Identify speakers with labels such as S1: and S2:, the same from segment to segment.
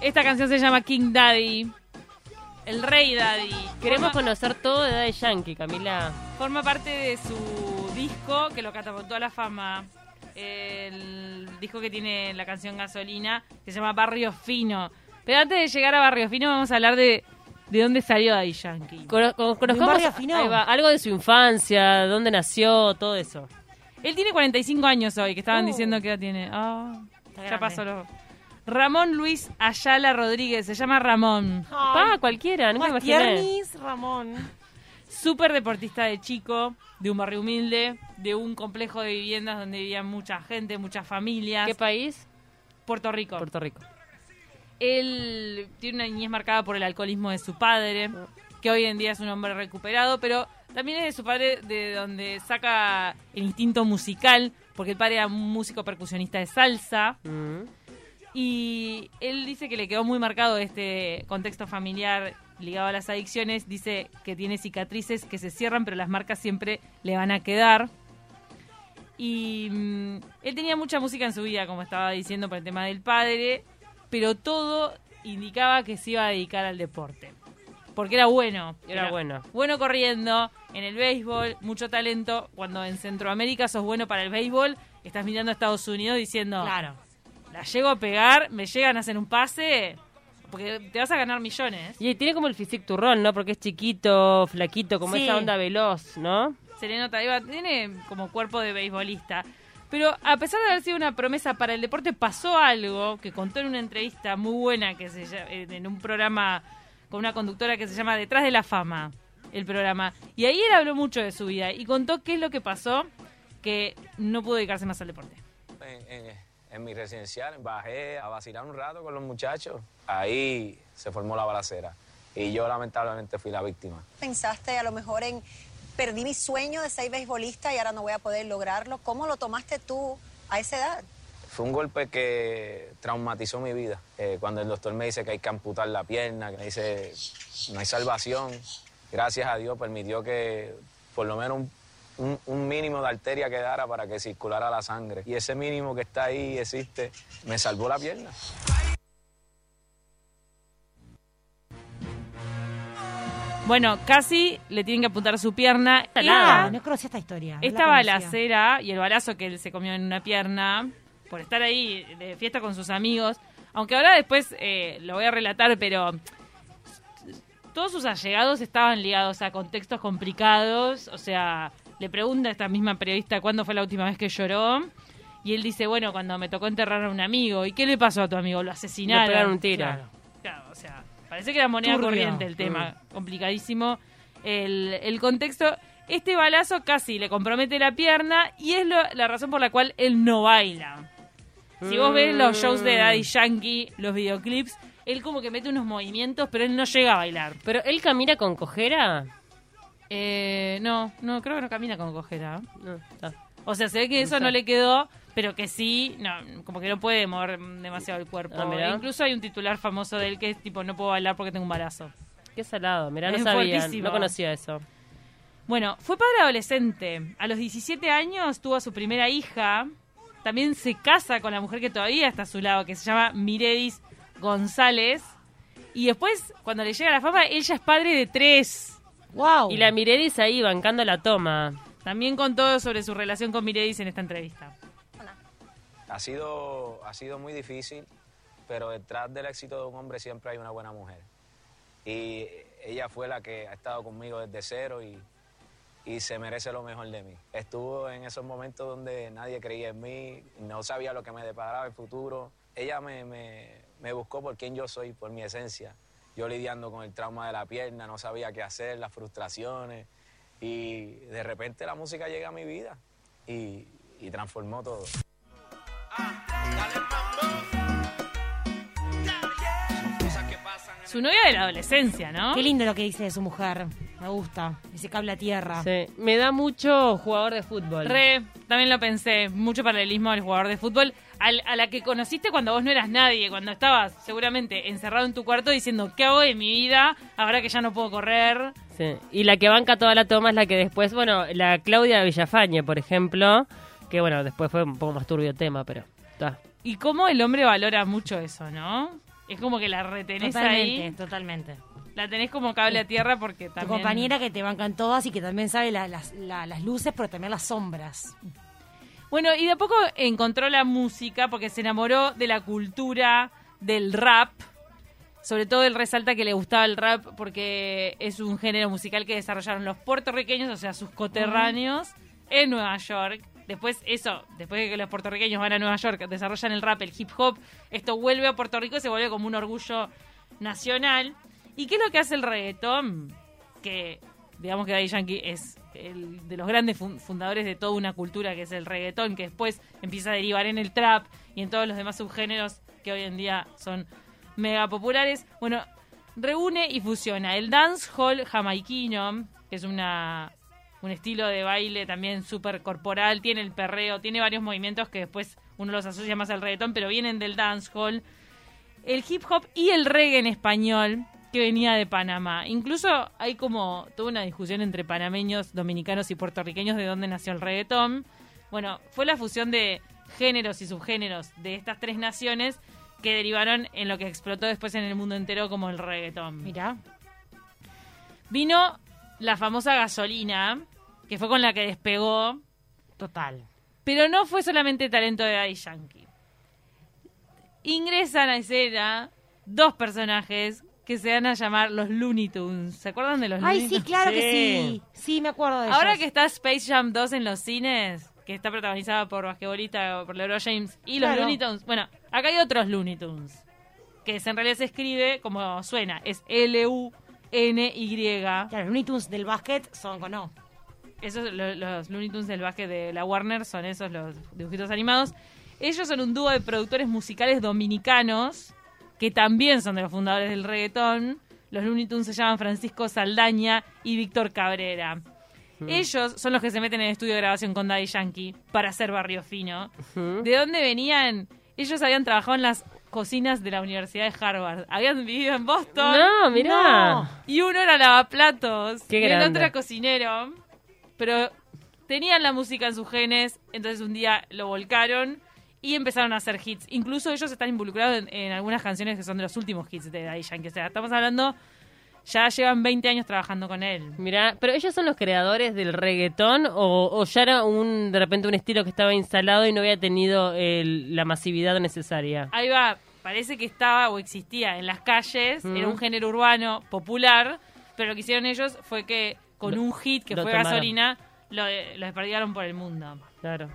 S1: Esta canción se llama King Daddy. El Rey Daddy.
S2: Queremos
S1: Forma-
S2: conocer todo de Daddy Yankee, Camila.
S1: Forma parte de su disco que lo catapultó a la fama. El disco que tiene la canción Gasolina, que se llama Barrio Fino. Pero antes de llegar a Barrio Fino, vamos a hablar de, de dónde salió Daddy Yankee.
S2: Cono- con- conozcamos
S3: barrio fino?
S2: ahí va, algo de su infancia, dónde nació, todo eso.
S1: Él tiene 45 años hoy, que estaban
S3: Oh.
S1: diciendo que ya tiene. Ah, ya
S3: grande.
S1: pasó. Ramón Luis Ayala Rodríguez, se llama Ramón.
S2: Ah, cualquiera, no me
S3: Más
S2: imaginé.
S3: tiernis, Ramón.
S1: Súper deportista de chico, de un barrio humilde, de un complejo de viviendas donde vivía mucha gente, muchas familias.
S2: ¿Qué país?
S1: Puerto Rico.
S2: Puerto Rico.
S1: Él tiene una niñez marcada por el alcoholismo de su padre, que hoy en día es un hombre recuperado, pero también es de su padre de donde saca el instinto musical, porque el padre era un músico percusionista de salsa.
S2: Mm.
S1: Y él dice que le quedó muy marcado este contexto familiar ligado a las adicciones. Dice que tiene cicatrices que se cierran, pero las marcas siempre le van a quedar. Y mm, él tenía mucha música en su vida, como estaba diciendo, por el tema del padre, pero todo indicaba que se iba a dedicar al deporte. Porque era bueno.
S2: Era bueno.
S1: Bueno corriendo, en el béisbol, mucho talento. Cuando en Centroamérica sos bueno para el béisbol, estás mirando a Estados Unidos diciendo,
S3: Claro.
S1: La llego a pegar, me llegan a hacer un pase, porque te vas a ganar millones.
S2: Y tiene como el physique turrón, ¿no? Porque es chiquito, flaquito, como
S1: Sí.
S2: esa onda veloz, ¿no?
S1: Se le nota, iba- tiene como cuerpo de beisbolista. Pero a pesar de haber sido una promesa para el deporte, pasó algo que contó en una entrevista muy buena que se en un programa con una conductora que se llama Detrás de la Fama, el programa. Y ahí él habló mucho de su vida y contó qué es lo que pasó que no pudo dedicarse más al deporte.
S4: En, en- en mi residencial bajé a vacilar un rato con los muchachos. Ahí se formó la balacera y yo lamentablemente fui la víctima.
S5: pensaste a lo mejor en perdí mi sueño de ser beisbolista y ahora no voy a poder lograrlo? ¿Cómo lo tomaste tú a esa edad?
S4: Fue un golpe que traumatizó mi vida. Eh, cuando el doctor me dice que hay que amputar la pierna, que me dice no hay salvación, gracias a Dios permitió que por lo menos un, un- un mínimo de arteria quedara para que circulara la sangre. Y ese mínimo que está ahí existe, me salvó la pierna.
S1: Bueno, casi le tienen que apuntar su pierna.
S2: Nada.
S3: Ah, no conocía esta historia. no la
S1: Esta balacera y el balazo que él se comió en una pierna por estar ahí de fiesta con sus amigos, aunque ahora después eh, lo voy a relatar, pero todos sus allegados estaban ligados a contextos complicados, o sea, le pregunta a esta misma periodista cuándo fue la última vez que lloró. Y él dice, bueno, cuando me tocó enterrar a un amigo. ¿Y qué le pasó a tu amigo? Lo asesinaron.
S2: Le pegaron un tiro.
S3: Claro.
S1: Claro, o sea, parece que era moneda
S3: Turbio.
S1: corriente el tema, complicadísimo. El, el contexto, este balazo casi le compromete la pierna y es lo- la razón por la cual él no baila. Si vos ves los shows de Daddy Yankee, los videoclips, él como que mete unos movimientos, pero él no llega a bailar.
S2: Pero él camina con cojera.
S1: Eh, no, no, creo que no camina con cojera.
S2: No, está.
S1: O sea, se ve que eso no le quedó, pero que sí, no, como que no puede mover demasiado el cuerpo.
S2: Ah, mirá.
S1: Incluso hay un titular famoso de él que es tipo, no puedo bailar porque tengo un balazo.
S2: Qué salado, mirá, no sabía,
S1: fuertísimo.
S2: no conocía eso.
S1: Bueno, fue padre adolescente. A los 17 años tuvo a su primera hija. También se casa con la mujer que todavía está a su lado, que se llama Miredis González. Y después, cuando le llega la fama, él ya es padre de tres.
S3: Wow.
S2: Y la Miredis ahí bancando la toma.
S1: También contó sobre su relación con Miredis en esta entrevista.
S4: Ha sido, ha sido muy difícil, pero detrás del éxito de un hombre siempre hay una buena mujer. Y ella fue la que ha estado conmigo desde cero y, y se merece lo mejor de mí. Estuvo en esos momentos donde nadie creía en mí, no sabía lo que me deparaba el futuro. Ella me, me, me buscó por quien yo soy, por mi esencia. Yo lidiando con el trauma de la pierna, no sabía qué hacer, las frustraciones. Y de repente la música llega a mi vida y, y transformó todo.
S1: Su novia de la adolescencia, ¿no?
S3: Qué lindo lo que dice de su mujer. Me gusta. Ese cable a tierra.
S2: Sí, me da mucho jugador de fútbol.
S1: Re, también lo pensé. Mucho paralelismo al jugador de fútbol. al- a la que conociste cuando vos no eras nadie. Cuando estabas seguramente encerrado en tu cuarto diciendo, ¿qué hago de mi vida ahora que ya no puedo correr?
S2: Sí. Y la que banca toda la toma es la que después, bueno, la Claudia Villafañe, por ejemplo, que bueno, después fue un poco más turbio el tema, pero está.
S1: y cómo el hombre valora mucho eso, ¿no? Es como que la retenés
S3: Totalmente,
S1: ahí,
S3: totalmente.
S1: La tenés como cable a tierra porque
S3: Tu
S1: también...
S3: compañera que te bancan todas y que también sabe la- las, la- las luces, pero también las sombras.
S1: Bueno, y de a poco encontró la música porque se enamoró de la cultura del rap. Sobre todo él resalta que le gustaba el rap porque es un género musical que desarrollaron los puertorriqueños, o sea, sus coterráneos, en Nueva York. Después, eso, después de que los puertorriqueños van a Nueva York, desarrollan el rap, el hip hop, esto vuelve a Puerto Rico y se vuelve como un orgullo nacional. ¿Y qué es lo que hace el reggaetón? Que, digamos que Daddy Yankee es el de los grandes fun- fundadores de toda una cultura que es el reggaetón, que después empieza a derivar en el trap y en todos los demás subgéneros que hoy en día son mega populares. Bueno, reúne y fusiona el dancehall jamaiquino, que es una un estilo de baile también súper corporal, tiene el perreo, tiene varios movimientos que después uno los asocia más al reggaetón, pero vienen del dancehall, el hip hop y el reggae en español que venía de Panamá. Incluso hay como toda una discusión entre panameños, dominicanos y puertorriqueños de dónde nació el reggaetón. Bueno, fue la fusión de géneros y subgéneros de estas tres naciones que derivaron en lo que explotó después en el mundo entero como el reggaetón.
S3: Mira,
S1: Vino la famosa gasolina, que fue con la que despegó,
S3: total.
S1: pero no fue solamente talento de Daddy Yankee. Ingresan a escena dos personajes que se van a llamar los Looney Tunes. ¿Se acuerdan de los
S3: Ay,
S1: Looney
S3: sí,
S1: Tunes?
S3: claro que
S2: Sí.
S3: sí. Sí, me acuerdo de
S1: Ahora
S3: ellos.
S1: que está Space Jam 2 en los cines, que está protagonizada por basquetbolista, por LeBron James, y los
S3: Claro.
S1: Looney Tunes. Bueno, acá hay otros Looney Tunes, que en realidad se escribe como suena, es L-U-N-Y.
S3: Claro, los Looney Tunes del básquet son con O.
S1: Esos, lo- los Looney Tunes del básquet de la Warner son esos, los dibujitos animados. Ellos son un dúo de productores musicales dominicanos que también son de los fundadores del reggaetón. Los Looney Tunes se llaman Francisco Saldaña y Víctor Cabrera. Ellos son los que se meten en el estudio de grabación con Daddy Yankee para hacer Barrio Fino. ¿De dónde venían? Ellos habían trabajado en las cocinas de la Universidad de Harvard. Habían vivido en Boston.
S2: No, mirá.
S1: Y uno era lavaplatos.
S2: Qué
S1: y el otro era cocinero. Pero tenían la música en sus genes. Entonces un día lo volcaron y empezaron a hacer hits. Incluso ellos están involucrados en, en algunas canciones que son de los últimos hits de Daddy Yankee. O sea, estamos hablando. Ya llevan 20 años trabajando con él.
S2: Mira, pero ellos son los creadores del reggaetón o, o ya era un de repente un estilo que estaba instalado y no había tenido el- la masividad necesaria.
S1: Ahí va. Parece que estaba o existía en las calles.
S2: Mm.
S1: Era un género urbano popular. Pero lo que hicieron ellos fue que con
S2: Lo-
S1: un hit que fue
S2: tomaron.
S1: Gasolina, lo, lo por el mundo.
S2: Claro.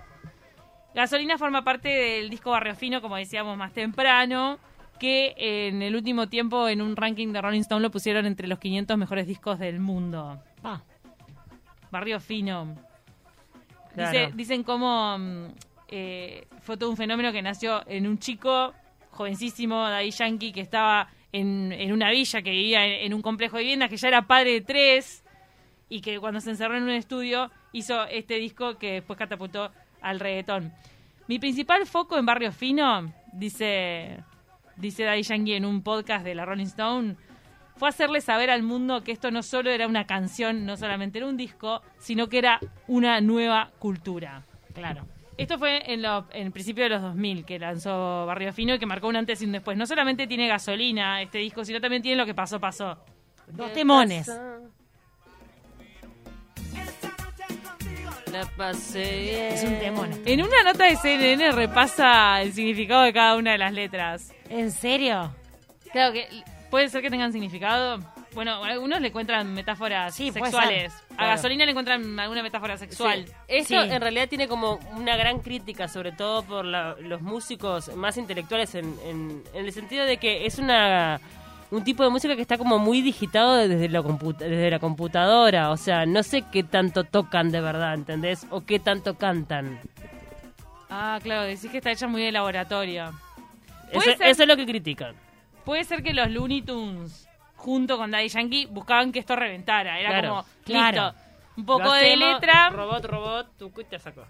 S1: Gasolina forma parte del disco Barrio Fino, como decíamos más temprano, que en el último tiempo en un ranking de Rolling Stone lo pusieron entre los 500 mejores discos del mundo.
S3: Ah,
S1: Barrio Fino.
S2: Claro.
S1: Dice- dicen cómo mm, eh, fue todo un fenómeno que nació en un chico jovencísimo, Daddy Yankee, que estaba en, en una villa, que vivía en, en un complejo de viviendas, que ya era padre de tres, y que cuando se encerró en un estudio hizo este disco que después catapultó al reggaetón. Mi principal foco en Barrio Fino, dice, dice Daddy Yankee en un podcast de la Rolling Stone, fue hacerle saber al mundo que esto no solo era una canción, no solamente era un disco, sino que era una nueva cultura.
S3: claro.
S1: Esto fue en, lo- en el principio de los 2000 que lanzó Barrio Fino y que marcó un antes y un después. No solamente tiene gasolina este disco, sino también tiene lo que pasó, pasó.
S3: Dos temones.
S2: La pasé bien.
S3: Es un temón.
S1: En una nota de CNN repasa el significado de cada una de las letras.
S3: ¿En serio?
S1: Claro que puede ser que tengan significado. Bueno, algunos le encuentran metáforas
S3: Sí,
S1: sexuales. A
S2: Claro.
S1: gasolina le encuentran alguna metáfora sexual.
S2: Sí. Esto
S3: Sí.
S2: en realidad tiene como una gran crítica, sobre todo por la- los músicos más intelectuales, en, en- en el sentido de que es una un tipo de música que está como muy digitado desde la, computa- desde la computadora. O sea, no sé qué tanto tocan de verdad, ¿entendés? O qué tanto cantan.
S1: Ah, claro, decís que está hecha muy de laboratorio.
S2: Eso,
S1: Puede ser-
S2: eso es lo que critican.
S1: Puede ser que los Looney Tunes, junto con Daddy Yankee, buscaban que esto reventara. Era
S2: Claro.
S1: como,
S3: Claro.
S1: listo, un poco de letra,
S2: Robot, robot, tu te sacó.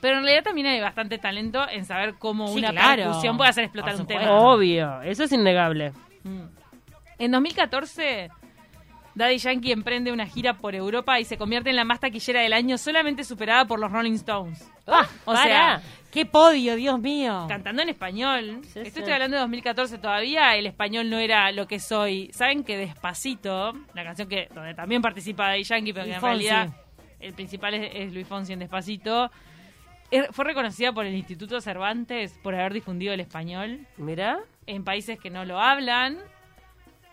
S1: pero en realidad también hay bastante talento en saber cómo
S3: Sí,
S1: una
S3: claro.
S1: percusión puede hacer explotar
S3: Por
S1: un tema.
S2: Obvio, eso es innegable.
S1: Mm. En 2014, Daddy Yankee emprende una gira por Europa y se convierte en la más taquillera del año, solamente superada por los Rolling Stones.
S2: Ah,
S1: o
S2: para.
S1: sea,
S3: ¡Qué podio, Dios mío!
S1: cantando en español.
S2: Sí,
S1: Esto
S2: sí.
S1: estoy hablando de 2014 todavía, el español no era lo que soy. Saben que Despacito, la canción que donde también participa Daddy Yankee, pero que en
S3: Fonsi.
S1: realidad el principal es, es Luis Fonsi en Despacito, er- fue reconocida por el Instituto Cervantes por haber difundido el español
S2: Mirá.
S1: en países que no lo hablan.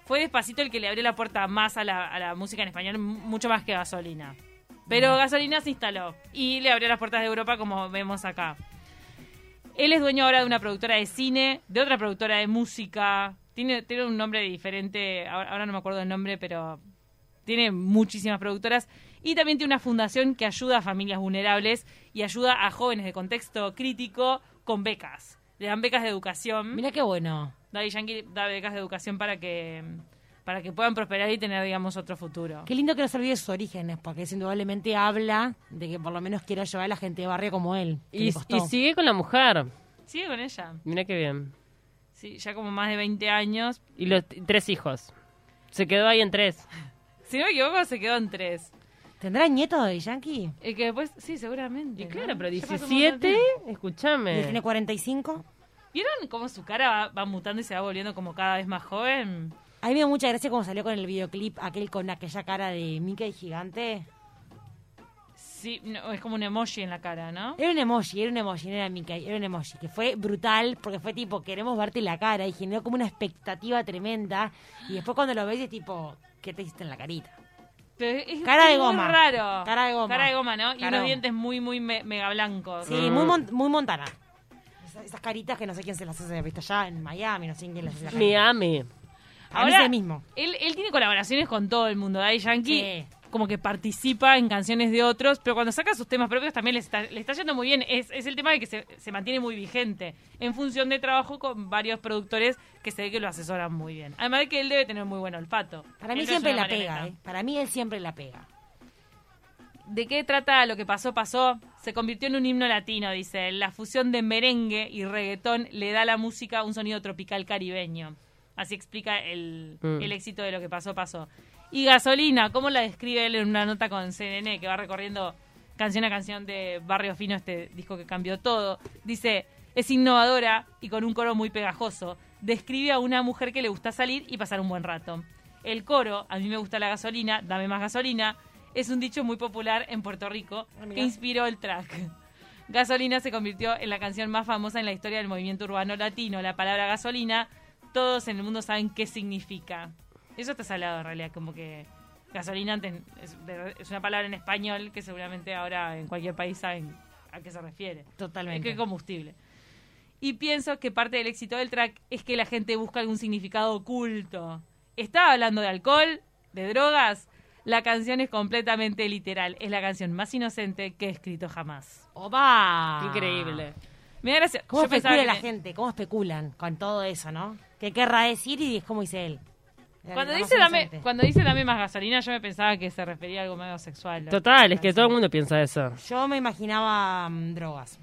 S1: Fue Despacito el que le abrió la puerta más a la, a la música en español, mucho más que Gasolina. Pero Gasolina se instaló y le abrió las puertas de Europa como vemos acá. Él es dueño ahora de una productora de cine, de otra productora de música. Tiene, tiene un nombre diferente, ahora, ahora no me acuerdo el nombre, pero tiene muchísimas productoras. Y también tiene una fundación que ayuda a familias vulnerables y ayuda a jóvenes de contexto crítico con becas. Le dan becas de educación.
S3: Mira qué bueno.
S1: Daddy Yankee da becas de educación para que para que puedan prosperar y tener, digamos, otro futuro.
S3: Qué lindo que no se olvide sus orígenes, porque indudablemente habla de que por lo menos quiere ayudar a la gente de barrio como él.
S2: Y, y sigue con la mujer.
S1: Sigue con ella.
S2: Mira qué bien.
S1: Sí, ya como más de 20 años.
S2: Y los tres hijos. Se quedó ahí en tres.
S1: Si no me equivoco, se quedó en tres.
S3: ¿Tendrá nieto de Yankee?
S1: El que después, sí, seguramente.
S2: Y
S1: ¿no?
S2: claro, pero
S1: Ya pasó un montón de
S2: 17,
S1: tiempo.
S3: ¿Y
S2: escúchame.
S3: tiene 45?
S1: ¿Vieron cómo su cara va, va mutando y se va volviendo como cada vez más joven?
S3: A mí me dio mucha gracia cuando salió con el videoclip, aquel con aquella cara de Mickey gigante.
S1: Sí, no, es como un emoji en la cara, ¿no?
S3: Era un emoji, era un emoji, no era Mickey, era un emoji, que fue brutal porque fue tipo, queremos verte la cara y generó como una expectativa tremenda. Y después cuando lo ves es tipo, ¿qué te hiciste en la carita?
S1: Pero es
S3: Cara de
S1: muy
S3: goma.
S1: raro.
S3: Cara de goma.
S1: Cara de goma, ¿no? Y
S3: Cara
S1: unos
S3: goma.
S1: dientes muy, muy me- mega blancos.
S3: Sí, muy, mon- muy montana. Esas, esas caritas que no sé quién se las hace, viste allá en Miami, no sé quién las hace. la carita.
S2: Miami.
S3: Mí es el mismo.
S1: Él, él tiene colaboraciones con todo el mundo. Daddy Yankee
S3: Sí.
S1: como que participa en canciones de otros, pero cuando saca sus temas propios también le está, le está yendo muy bien. Es, es el tema de que se, se mantiene muy vigente en función de trabajo con varios productores que se ve que lo asesoran muy bien. Además de que él debe tener muy buen olfato.
S3: Para
S1: Él
S3: mí
S1: no
S3: siempre la pega. ¿eh? Para mí él siempre la pega.
S1: ¿De qué trata lo que pasó, pasó? Se convirtió en un himno latino, dice. La fusión de merengue y reggaetón le da a la música un sonido tropical caribeño. Así explica el,
S2: Mm.
S1: el éxito de lo que pasó, pasó. Y Gasolina, ¿cómo la describe él en una nota con CNN que va recorriendo canción a canción de Barrio Fino, este disco que cambió todo? Dice, es innovadora y con un coro muy pegajoso. Describe a una mujer que le gusta salir y pasar un buen rato. El coro, a mí me gusta la gasolina, dame más gasolina, es un dicho muy popular en Puerto Rico
S3: Ah,
S1: que inspiró el track. Gasolina se convirtió en la canción más famosa en la historia del movimiento urbano latino. La palabra gasolina, todos en el mundo saben qué significa. Eso está salado en realidad, como que gasolina antes es una palabra en español que seguramente ahora en cualquier país saben a qué se refiere.
S3: Totalmente.
S1: Es que combustible. Y pienso que parte del éxito del track es que la gente busca algún significado oculto. Estaba hablando de alcohol, de drogas. La canción es completamente literal. Es la canción más inocente que he escrito jamás.
S3: ¡Opa!
S2: Increíble.
S1: Me da gracia.
S3: ¿Cómo
S1: Yo
S3: especula
S1: que
S3: la gente? ¿Cómo especulan con todo eso, no? ¿Qué querrá decir y es como dice él?
S1: Cuando dice, dame, cuando dice dame más gasolina, yo me pensaba que se refería a algo medio sexual.
S2: Total, es que todo el mundo piensa eso.
S3: Yo me imaginaba mm, drogas.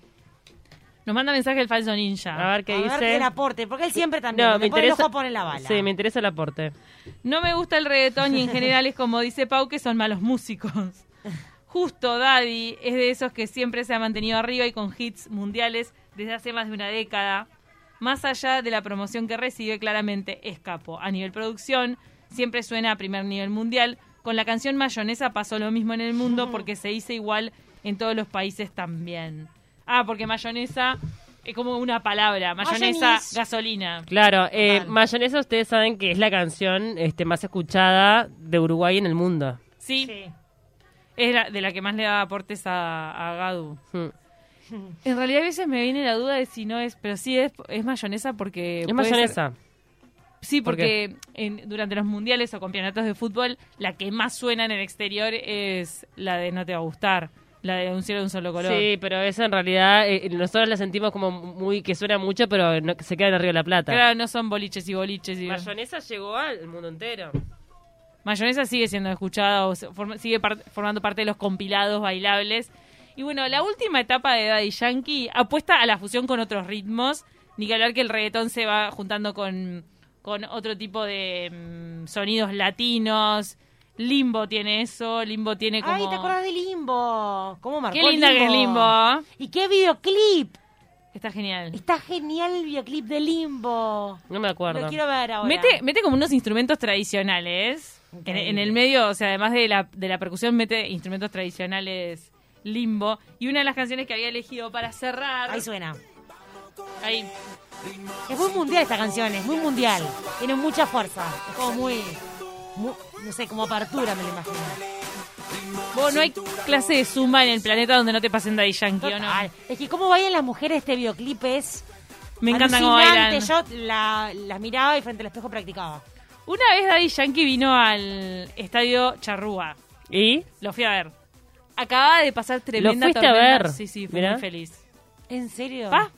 S1: Nos manda mensaje el falso ninja.
S2: A ver qué
S3: a ver
S2: dice.
S3: el aporte, porque él siempre también.
S2: No, me
S3: pone el
S2: interesa.
S3: ojo pone la bala.
S2: Sí, me interesa el aporte.
S1: No me gusta el reggaetón y en general es como dice Pau que son malos músicos. Justo Daddy es de esos que siempre se ha mantenido arriba y con hits mundiales desde hace más de una década. Más allá de la promoción que recibe, claramente es capo. A nivel producción, siempre suena a primer nivel mundial. Con la canción Mayonesa pasó lo mismo en el mundo porque se hizo igual en todos los países también. Ah, porque mayonesa es como una palabra. Mayonesa,
S3: Mayonnaise.
S1: gasolina.
S2: Claro, eh. Mayonesa ustedes saben que es la canción este, más escuchada de Uruguay en el mundo.
S1: Sí,
S3: Sí.
S1: es la- de la que más le da aportes a, a Gadu.
S2: Hmm.
S1: En realidad a veces me viene la duda de si no es, pero sí es, es mayonesa porque...
S2: Es
S1: ser-
S2: mayonesa.
S1: sí,
S2: ¿Por
S1: porque en- durante los mundiales o campeonatos de fútbol, la que más suena en el exterior es la de No te va a gustar, la de Un cielo de un solo color.
S2: Sí, pero esa en realidad eh, nosotros la sentimos como muy que suena mucho, pero no- se queda en Río de la Plata.
S1: Claro, no son boliches y boliches. Y...
S2: Mayonesa llegó al mundo entero.
S1: Mayonesa sigue siendo escuchada o sigue par- formando parte de los compilados bailables. Y bueno, la última etapa de Daddy Yankee apuesta a la fusión con otros ritmos. Ni que hablar que el reggaetón se va juntando con, con otro tipo de mm, sonidos latinos. Limbo tiene eso, Limbo tiene como...
S3: Ay, ¿te acordás de Limbo? ¿Cómo marcó
S1: Qué linda que es Limbo.
S3: ¿Y qué videoclip?
S1: Está genial.
S3: Está genial el videoclip de Limbo.
S2: No me acuerdo.
S3: Lo quiero ver ahora.
S1: Mete, mete como unos instrumentos tradicionales. En, en el medio, o sea, además de la, de la percusión, mete instrumentos tradicionales limbo. Y una de las canciones que había elegido para cerrar.
S3: Ahí suena.
S1: ahí.
S3: Es muy mundial esta canción, es muy mundial. Tiene mucha fuerza. Es como muy, no sé, como apertura me lo imagino.
S1: Vos, no hay clase de zumba en el planeta donde no te pasen Daddy Yankee, ¿o no?
S3: Total. Es que cómo bailan las mujeres este videoclip es
S1: Me encanta cómo bailan.
S3: Yo la, las miraba y frente al espejo practicaba.
S1: Una vez Daddy Yankee vino al estadio Charrúa.
S2: ¿Y?
S1: Lo fui a ver. Acababa de pasar tremenda
S2: fuiste a
S1: tormenta.
S2: ver?
S1: Sí, sí, fui
S2: Mirá.
S1: muy feliz.
S3: ¿En serio?
S1: Pa.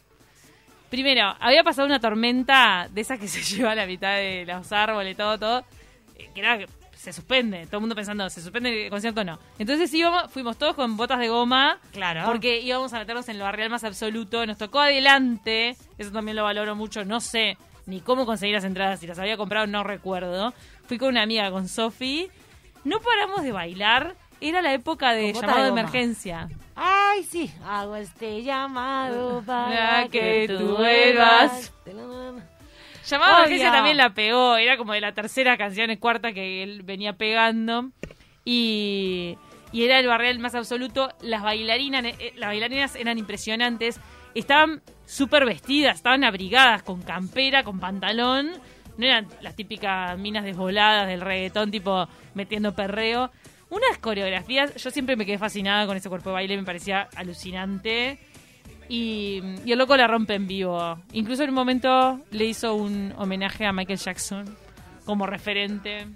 S1: Primero, había pasado una tormenta de esas que se lleva a la mitad de los árboles, todo, todo. Eh, Que era que se suspende. Todo el mundo pensando, ¿se suspende el concierto o no? Entonces íbamos, fuimos todos con botas de goma.
S3: Claro.
S1: Porque íbamos a meternos en lo barrial más absoluto. Nos tocó adelante. Eso también lo valoro mucho. No sé ni cómo conseguir las entradas. Si las había comprado, no recuerdo. Fui con una amiga, con Sofi. No paramos de bailar. Era la época de llamado
S3: de
S1: emergencia.
S3: Ay, sí. Hago este llamado para
S1: que
S3: que
S1: tú vuelvas. Llamado de emergencia también la pegó. Era como de la tercera canción, es cuarta que él venía pegando. Y, y era el barrial más absoluto. Las bailarinas, eh, las bailarinas eran impresionantes. Estaban súper vestidas, estaban abrigadas con campera, con pantalón. No eran las típicas minas desvoladas del reggaetón, tipo metiendo perreo. Unas coreografías, yo siempre me quedé fascinada con ese cuerpo de baile, me parecía alucinante. Y, y el loco la rompe en vivo. Incluso en un momento le hizo un homenaje a Michael Jackson como referente.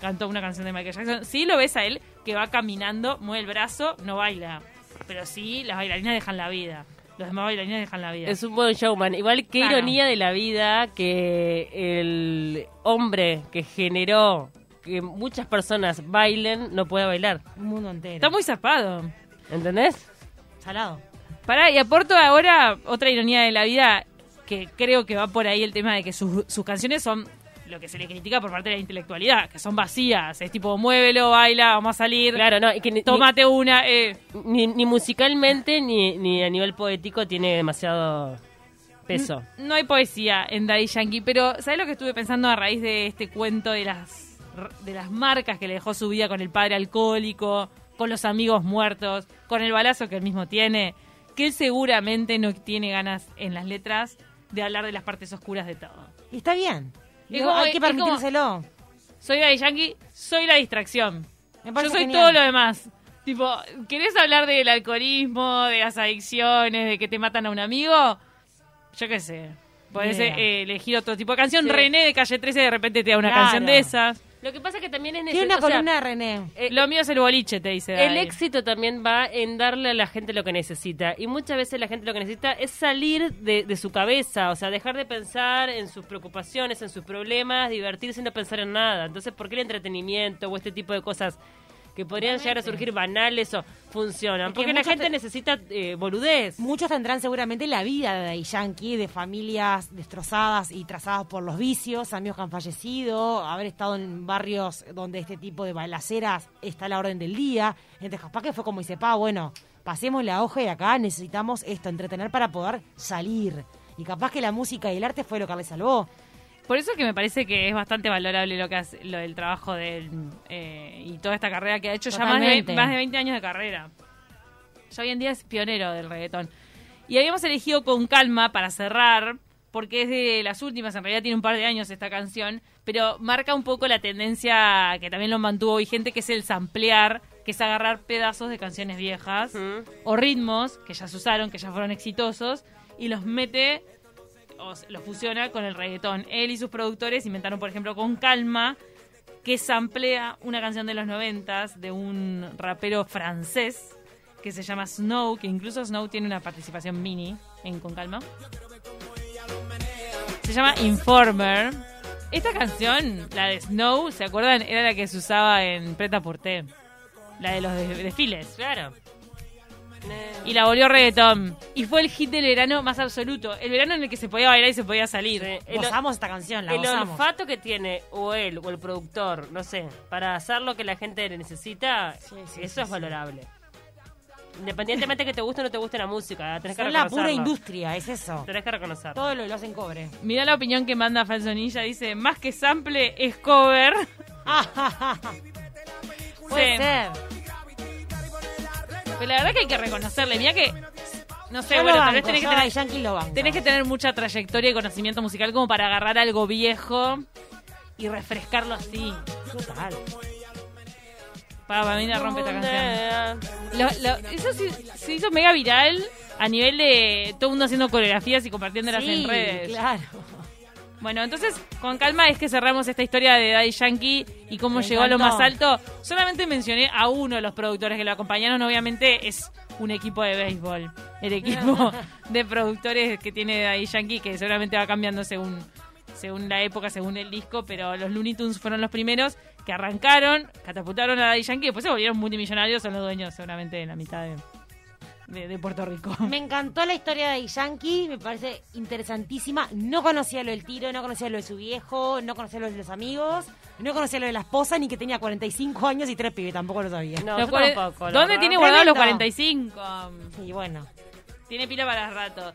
S1: Cantó una canción de Michael Jackson. Sí lo ves a él que va caminando, mueve el brazo, no baila. Pero sí, las bailarinas dejan la vida. Los demás bailarines dejan la vida.
S2: Es un buen showman. Igual qué
S1: Claro.
S2: ironía de la vida que el hombre que generó que muchas personas bailen no pueda bailar.
S3: Un mundo entero.
S1: Está muy zapado.
S2: ¿Entendés?
S3: salado.
S1: Pará, y aporto ahora otra ironía de la vida que creo que va por ahí el tema de que sus, sus canciones son lo que se le critica por parte de la intelectualidad, que son vacías. Es tipo, muévelo, baila, vamos a salir.
S2: Claro, no, y que ni,
S1: Tómate una, eh.
S2: ni, ni musicalmente ni, ni a nivel poético tiene demasiado peso.
S1: No hay poesía en Daddy Yankee, pero ¿sabes lo que estuve pensando a raíz de este cuento de las de las marcas que le dejó su vida con el padre alcohólico, con los amigos muertos, con el balazo que él mismo tiene? Que él seguramente no tiene ganas en las letras de hablar de las partes oscuras de todo.
S3: Y está bien. Digo,
S1: como-
S3: hay que permitírselo.
S1: Soy Daddy Yankee, soy la distracción.
S3: Me
S1: Yo soy
S3: genial.
S1: todo lo demás. Tipo, ¿querés hablar del alcoholismo, de las adicciones, de que te matan a un amigo? Yo qué sé. Podés eh, elegir otro tipo de canción.
S2: Sí.
S1: René de Calle 13 de repente te da una
S3: Claro.
S1: canción de esas.
S2: Lo que pasa que también es
S3: Tiene una
S2: necesario.
S3: columna de René.
S2: Eh,
S1: Lo mío es el boliche, te dice.
S2: El éxito también va en darle a la gente lo que necesita. Y muchas veces la gente lo que necesita es salir de, de su cabeza, o sea, dejar de pensar en sus preocupaciones, en sus problemas, divertirse y no pensar en nada. Entonces, ¿por qué el entretenimiento o este tipo de cosas que podrían llegar a surgir banales o funcionan?
S3: Es que
S2: Porque la gente
S3: te-
S2: necesita eh, boludez.
S3: Muchos tendrán seguramente la vida de Yankee, de familias destrozadas y trazadas por los vicios, amigos que han fallecido, haber estado en barrios donde este tipo de balaceras está a la orden del día. Entonces, capaz que fue como dice, pa, bueno, pasemos la hoja y acá necesitamos esto, entretener para poder salir. Y capaz que la música y el arte fue lo que le salvó.
S1: Por eso que me parece que es bastante valorable lo que hace, lo del trabajo de él eh, y toda esta carrera que ha hecho ya más de, más de 20 años de carrera. Ya hoy en día es pionero del reggaetón. Y habíamos elegido con calma para cerrar, porque es de las últimas, en realidad tiene un par de años esta canción, pero marca un poco la tendencia que también lo mantuvo vigente, que es el samplear, que es agarrar pedazos de canciones viejas o ritmos que ya se usaron, que ya fueron exitosos, y los mete o se- los fusiona con el reggaetón. Él y sus productores inventaron, por ejemplo, con Calma, que samplea una canción de los noventas de un rapero francés que se llama Snow, que incluso Snow tiene una participación mini en Con Calma. Se llama Informer. Esta canción, la de Snow, ¿se acuerdan? Era la que se usaba en Preta Porté. La de los de- desfiles.
S2: Claro.
S1: Y la volvió reggaetón. Y fue el hit del verano más absoluto. El verano en el que se podía bailar y se podía salir.
S2: Sí.
S3: Gozamos esta canción, la
S2: el
S3: gozamos.
S2: olfato que tiene o él o el productor, no sé, para hacer lo que la gente necesita,
S3: Sí, sí,
S2: eso
S3: sí,
S2: es
S3: sí.
S2: valorable. Independientemente que te guste o no te guste la música, tenés que
S3: Son la
S2: reconocerlo.
S3: pura industria, es eso.
S2: Tenés que reconocerlo.
S3: Todo lo, lo hacen cobre.
S1: Mirá la opinión que manda Falsonilla. Dice, más que sample es cover.
S3: Puede
S1: Sí.
S3: ser.
S1: Pero la verdad que hay que reconocerle. Mira que, no sé,
S3: Yo
S1: bueno,
S3: lo
S1: tal vez
S3: banco,
S1: tenés que
S3: yo
S1: tener...
S3: Yankee lo banco.
S1: Tenés que tener mucha trayectoria y conocimiento musical como para agarrar algo viejo y refrescarlo así.
S3: Total.
S1: Para, para mí la rompe esta canción. Lo- lo- eso sí- se hizo mega viral a nivel de todo el mundo haciendo coreografías y compartiéndolas
S3: Sí,
S1: en redes.
S3: claro.
S1: Bueno, entonces, con calma es que cerramos esta historia de Daddy Yankee y cómo
S3: Me
S1: llegó a lo más alto. Solamente mencioné a uno de los productores que lo acompañaron. Obviamente es un equipo de béisbol. El equipo de productores que tiene Daddy Yankee, que seguramente va cambiando según, según la época, según el disco. Pero los Looney Tunes fueron los primeros que arrancaron, catapultaron a Daddy Yankee y después se volvieron multimillonarios. Son los dueños seguramente de la mitad de, de- de Puerto Rico.
S3: Me encantó la historia de Yankee, me parece interesantísima. No conocía lo del tiro, no conocía lo de su viejo, no conocía lo de los amigos, no conocía lo de la esposa, ni que tenía 45 años y tres pibes, tampoco lo sabía.
S2: No, tampoco,
S1: ¿Dónde tiene guardados los
S3: Tremendo.
S1: 45?
S3: Y bueno,
S1: Tiene pila para rato.